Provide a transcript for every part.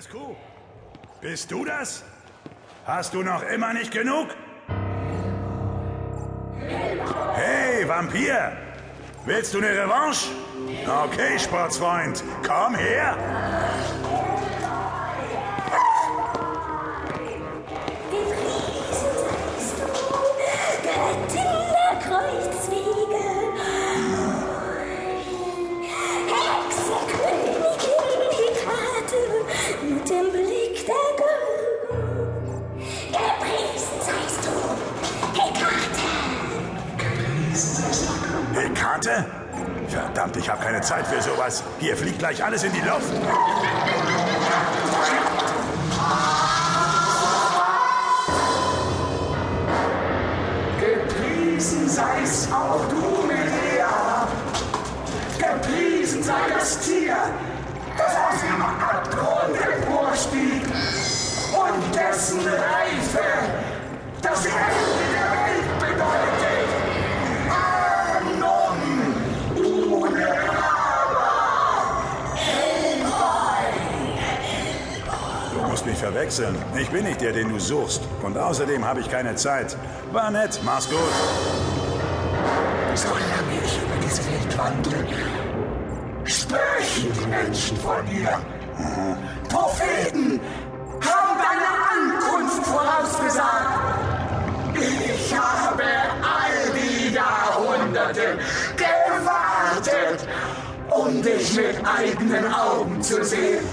Dimitrescu? Bist du das? Hast du noch immer nicht genug? Hey, Vampir! Willst du eine Revanche? Okay, Sportsfreund, komm her! Verdammt, ich habe keine Zeit für sowas. Hier fliegt gleich alles in die Luft. Gepriesen seist auch du, verwechseln. Ich bin nicht der, den du suchst. Und außerdem habe ich keine Zeit. War nett, mach's gut. Solange ich über diese Welt wandle, sprechen die Menschen von dir. Propheten haben deine Ankunft vorausgesagt. Ich habe all die Jahrhunderte gewartet, um dich mit eigenen Augen zu sehen.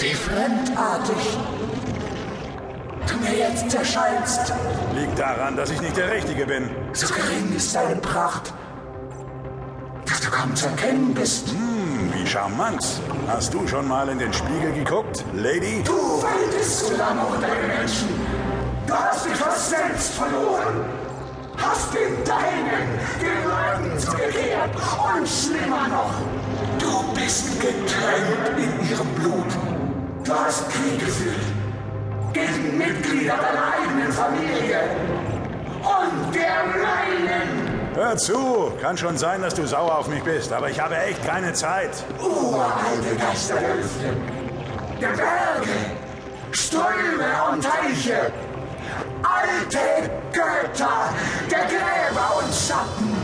Wie fremdartig du mir jetzt erscheinst. Liegt daran, dass ich nicht der Richtige bin. So gering ist deine Pracht, dass du kaum zu erkennen bist. Hm, wie charmant. Hast du schon mal in den Spiegel geguckt, Lady? Du weidest zu lange unter den Menschen. Du hast dich fast selbst verloren. Hast den Deinen den zugekehrt. Und schlimmer noch, du bist getränkt in ihrem Blut. Du hast Krieg geführt. Gegen Mitglieder deiner eigenen Familie. Und der meinen. Hör zu, kann schon sein, dass du sauer auf mich bist, aber ich habe echt keine Zeit. uralte Geisterhöfe, der Berge, Ströme und Teiche, alte Götter, der Gräber und Schatten,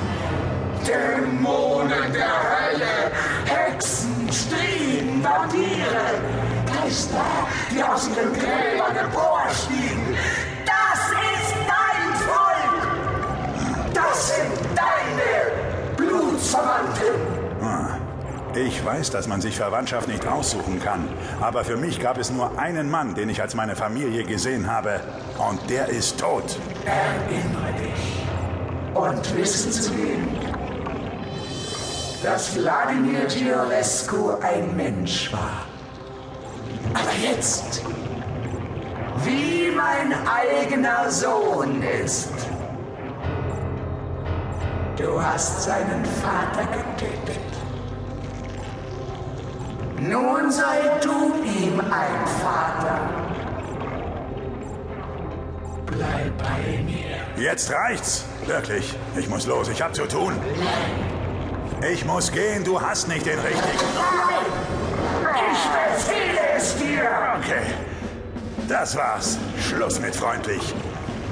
Dämonen der Hölle, Hexen, Strieben, Vampire, Geister, die aus ihren Gräbern emporstiegen. Das ist dein Volk! Das sind deine Blutsverwandten! Ich weiß, dass man sich Verwandtschaft nicht aussuchen kann. Aber für mich gab es nur einen Mann, den ich als meine Familie gesehen habe. Und der ist tot. Erinnere dich und wissen zu geben, dass Wladimir Giorescu ein Mensch war. Aber jetzt, wie mein eigener Sohn ist. Du hast seinen Vater getötet. Nun sei du ihm ein Vater. Bleib bei mir. Jetzt reicht's. Wirklich. Ich muss los. Ich hab zu tun. Ich muss gehen. Du hast nicht den richtigen. Ich befehle es dir! Okay. Das war's. Schluss mit freundlich.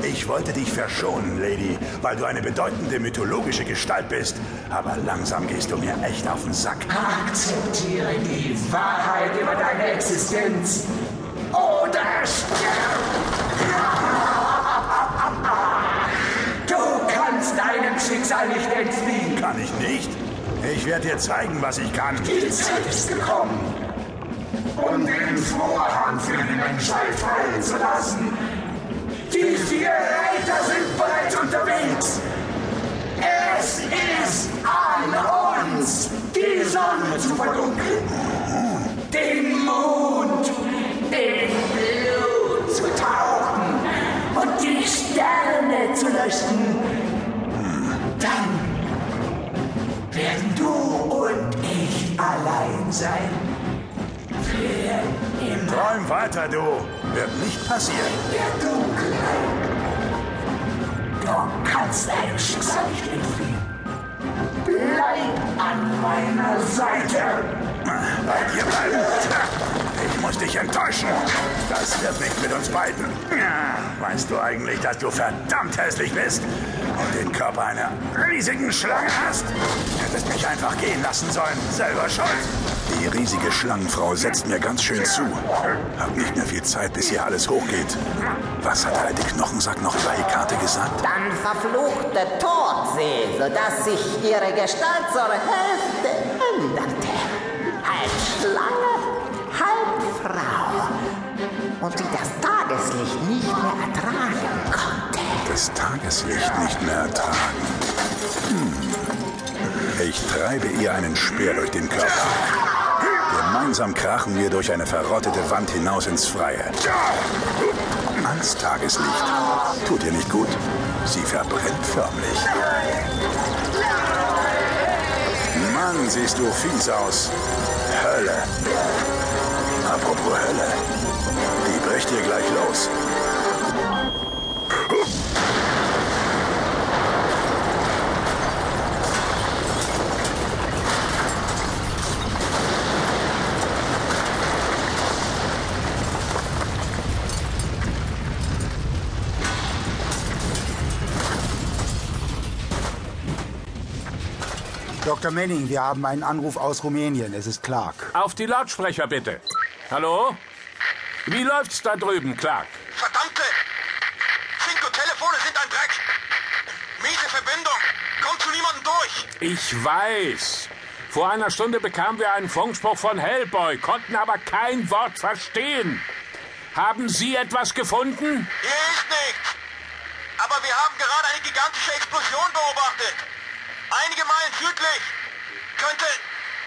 Ich wollte dich verschonen, Lady, weil du eine bedeutende mythologische Gestalt bist. Aber langsam gehst du mir echt auf den Sack. Akzeptiere die Wahrheit über deine Existenz oder stirb! Du kannst deinem Schicksal nicht entfliehen. Kann ich nicht? Ich werde dir zeigen, was ich kann. Die Zeit ist gekommen, um den Vorhang für die Menschheit fallen zu lassen. Die vier Reiter sind bereits unterwegs. Es ist an uns, die Sonne zu verdunkeln, den Mond in Blut zu tauchen und die Sterne zu löschen. Dann werden du und ich allein sein. Träum weiter, du. Wird nicht passieren. Der Dunkelheit. Du kannst deinem Schicksal nicht entfliehen. Bleib an meiner Seite. Bei dir bleiben. mich enttäuschen. Das wird nicht mit uns beiden. Weißt du eigentlich, dass du verdammt hässlich bist und den Körper einer riesigen Schlange hast? Hättest mich einfach gehen lassen sollen. Selber schuld. Die riesige Schlangenfrau setzt mir ganz schön zu. Hab nicht mehr viel Zeit, bis hier alles hochgeht. Was hat der alte Knochensack noch über Hekate gesagt? Dann verfluchte Todsee, sodass sich ihre Gestalt zur Hälfte änderte. Halb Schlange, halb Frau. Und sie das Tageslicht nicht mehr ertragen konnte. Das Tageslicht nicht mehr ertragen. Hm. Ich treibe ihr einen Speer durch den Körper. Gemeinsam krachen wir durch eine verrottete Wand hinaus ins Freie. Ans Tageslicht. Tut ihr nicht gut? Sie verbrennt förmlich. Mann, siehst du fies aus. Hölle. Apropos Hölle. Die bricht hier gleich los. Dr. Manning, wir haben einen Anruf aus Rumänien. Es ist Clark. Auf die Lautsprecher bitte. Hallo? Wie läuft's da drüben, Clark? Verdammte! Cinco Telefone sind ein Dreck! Miese Verbindung! Kommt zu niemandem durch! Ich weiß. Vor einer Stunde bekamen wir einen Funkspruch von Hellboy, konnten aber kein Wort verstehen. Haben Sie etwas gefunden? Hier ist nichts! Aber wir haben gerade eine gigantische Explosion beobachtet! Einige Meilen südlich! Könnte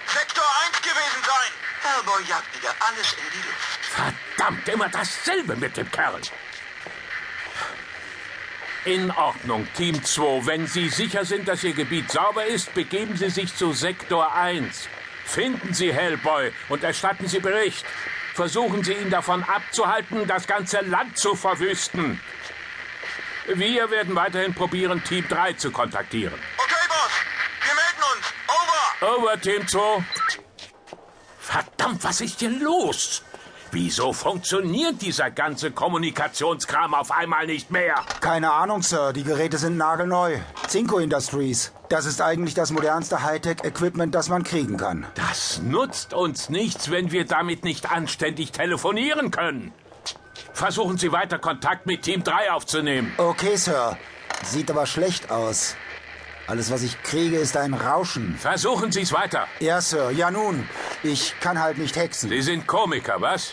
Sektor 1 gewesen sein! Hellboy jagt wieder alles in die Luft. Verdammt, immer dasselbe mit dem Kerl. In Ordnung, Team 2. Wenn Sie sicher sind, dass Ihr Gebiet sauber ist, begeben Sie sich zu Sektor 1. Finden Sie Hellboy und erstatten Sie Bericht. Versuchen Sie ihn davon abzuhalten, das ganze Land zu verwüsten. Wir werden weiterhin probieren, Team 3 zu kontaktieren. Okay, Boss! Wir melden uns! Over! Team 2. Verdammt, was ist hier los? Wieso funktioniert dieser ganze Kommunikationskram auf einmal nicht mehr? Keine Ahnung, Sir. Die Geräte sind nagelneu. Cinco Industries. Das ist eigentlich das modernste Hightech-Equipment, das man kriegen kann. Das nutzt uns nichts, wenn wir damit nicht anständig telefonieren können. Versuchen Sie weiter Kontakt mit Team 3 aufzunehmen. Okay, Sir. Sieht aber schlecht aus. Alles, was ich kriege, ist ein Rauschen. Versuchen Sie es weiter. Ja, Sir. Ja, nun. Ich kann halt nicht hexen. Sie sind Komiker, was?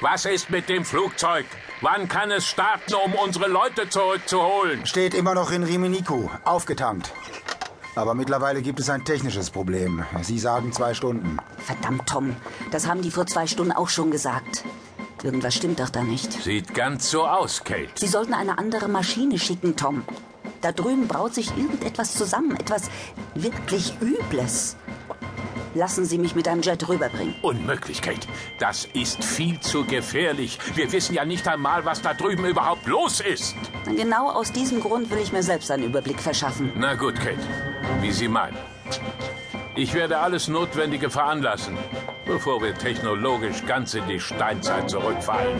Was ist mit dem Flugzeug? Wann kann es starten, um unsere Leute zurückzuholen? Steht immer noch in Riminiku. Aufgetankt. Aber mittlerweile gibt es ein technisches Problem. Sie sagen zwei Stunden. Verdammt, Tom. Das haben die vor zwei Stunden auch schon gesagt. Irgendwas stimmt doch da nicht. Sieht ganz so aus, Kate. Sie sollten eine andere Maschine schicken, Tom. Da drüben braut sich irgendetwas zusammen. Etwas wirklich Übles. Lassen Sie mich mit einem Jet rüberbringen. Unmöglich, Kate. Das ist viel zu gefährlich. Wir wissen ja nicht einmal, was da drüben überhaupt los ist. Genau aus diesem Grund will ich mir selbst einen Überblick verschaffen. Na gut, Kate. Wie Sie meinen. Ich werde alles Notwendige veranlassen, bevor wir technologisch ganz in die Steinzeit zurückfallen.